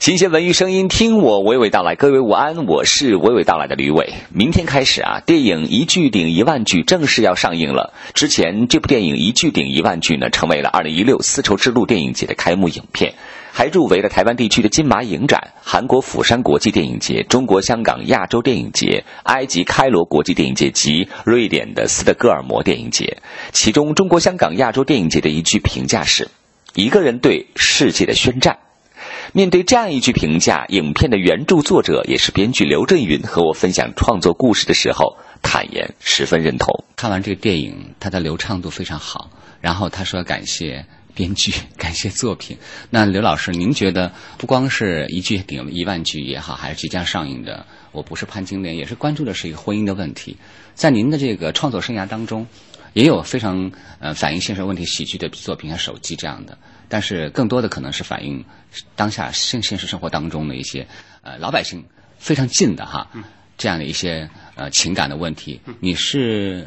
新鲜文娱声音，听我娓娓道来。各位午安，我是娓娓道来的吕伟。明天开始啊，电影《一句顶一万句》正式要上映了。之前这部电影《一句顶一万句》呢，成为了2016丝绸之路电影节的开幕影片，还入围了台湾地区的金马影展、韩国釜山国际电影节、中国香港亚洲电影节、埃及开罗国际电影节及瑞典的斯德哥尔摩电影节。其中，中国香港亚洲电影节的一句评价是：“一个人对世界的宣战。”面对这样一句评价，影片的原著作者也是编剧刘震云和我分享创作故事的时候，坦言十分认同。看完这个电影，它的流畅度非常好。然后他说感谢编剧，感谢作品。那刘老师，您觉得不光是一句顶一万句也好，还是即将上映的《我不是潘金莲》，也是关注的是一个婚姻的问题。在您的这个创作生涯当中，也有非常呃反映现实问题喜剧的作品，像《手机》这样的。但是更多的可能是反映当下现现实生活当中的一些呃老百姓非常近的哈这样的一些呃情感的问题。你是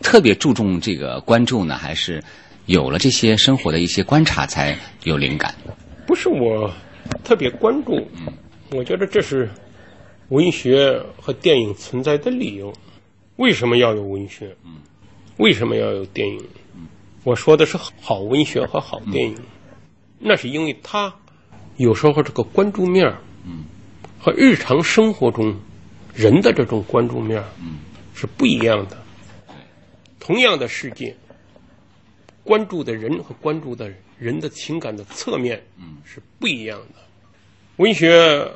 特别注重这个关注呢，还是有了这些生活的一些观察才有灵感？不是我特别关注，我觉得这是文学和电影存在的理由。为什么要有文学？为什么要有电影？我说的是好文学和好电影。那是因为它有时候这个关注面儿，嗯，和日常生活中人的这种关注面儿，嗯，是不一样的。同样的世界，关注的人和关注的人的情感的侧面，嗯，是不一样的。文学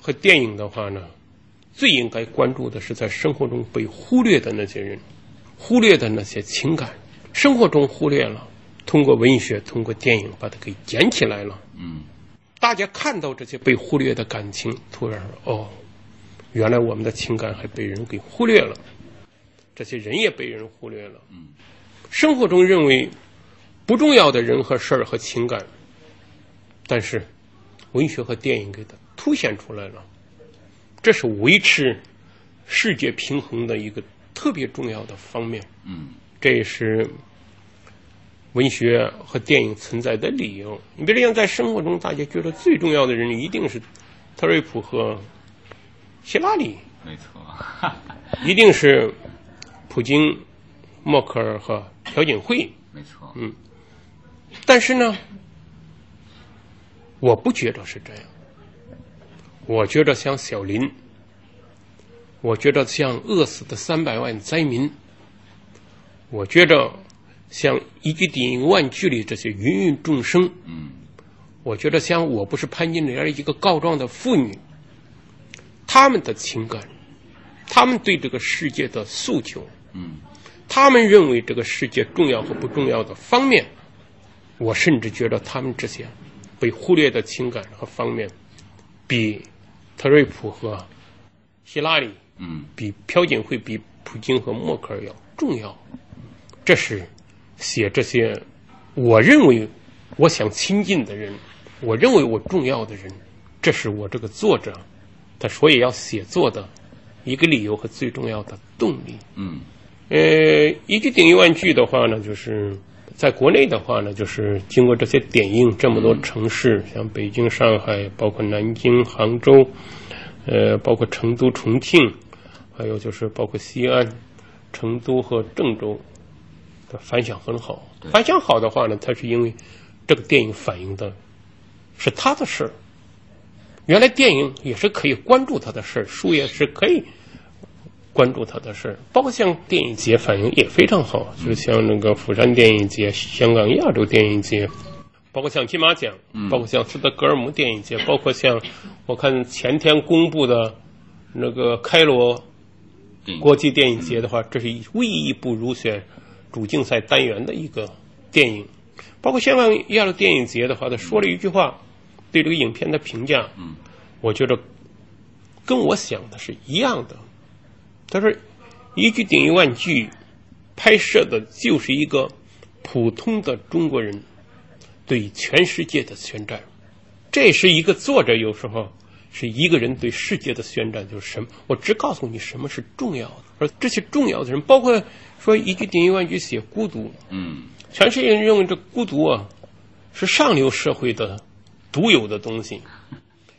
和电影的话呢，最应该关注的是在生活中被忽略的那些人，忽略的那些情感，生活中忽略了。通过文学，通过电影，把它给捡起来了。嗯，大家看到这些被忽略的感情，突然哦，原来我们的情感还被人给忽略了，这些人也被人忽略了。嗯，生活中认为不重要的人和事儿和情感，但是文学和电影给它凸显出来了，这是维持世界平衡的一个特别重要的方面。嗯，这也是。文学和电影存在的理由，你比如像在生活中，大家觉得最重要的人一定是特瑞普和希拉里，没错，一定是普京、默克尔和朴槿惠，没错，嗯。但是呢，我不觉得是这样，我觉得像小林，我觉得像饿死的三百万灾民，我觉得。像一句顶万句里这些芸芸众生，嗯，我觉得像我不是潘金莲一个告状的妇女，他们的情感，他们对这个世界的诉求，嗯，他们认为这个世界重要和不重要的方面，我甚至觉得他们这些被忽略的情感和方面，比特瑞普和希拉里，嗯，比朴槿惠、比普京和默克尔要重要，这是。写这些，我认为我想亲近的人，我认为我重要的人，这是我这个作者他所以要写作的一个理由和最重要的动力。嗯，呃，一句顶一万句的话呢，就是在国内的话呢，就是经过这些点映，这么多城市，像北京、上海，包括南京、杭州，呃，包括成都、重庆，还有就是包括西安、成都和郑州。反响很好，反响好的话呢，它是因为这个电影反映的是他的事儿。原来电影也是可以关注他的事儿，书也是可以关注他的事儿。包括像电影节反应也非常好，就像那个釜山电影节、香港亚洲电影节，包括像金马奖，包括像斯德哥尔摩电影节，包括像我看前天公布的那个开罗国际电影节的话，这是唯一一部入选。主竞赛单元的一个电影，包括香港亚洲电影节的话，他说了一句话，对这个影片的评价，嗯，我觉得跟我想的是一样的。他说：“一句顶一万句，拍摄的就是一个普通的中国人对全世界的宣战。这是一个作者有时候是一个人对世界的宣战，就是什么？我只告诉你什么是重要的，而这些重要的人，包括。”说一句顶一万句写孤独，嗯，全世界人认为这孤独啊是上流社会的独有的东西。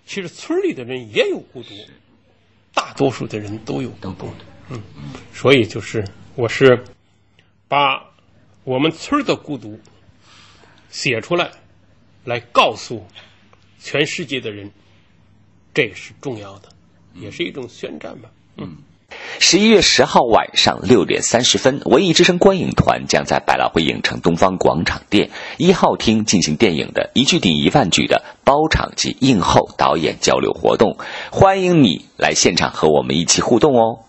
其实村里的人也有孤独，大多数的人都有孤独。嗯，所以就是我是把我们村的孤独写出来，来告诉全世界的人，这也是重要的，也是一种宣战吧。嗯。十一月十号晚上六点三十分，文艺之声观影团将在百老汇影城东方广场店一号厅进行电影的一句顶一万句的包场及映后导演交流活动，欢迎你来现场和我们一起互动哦。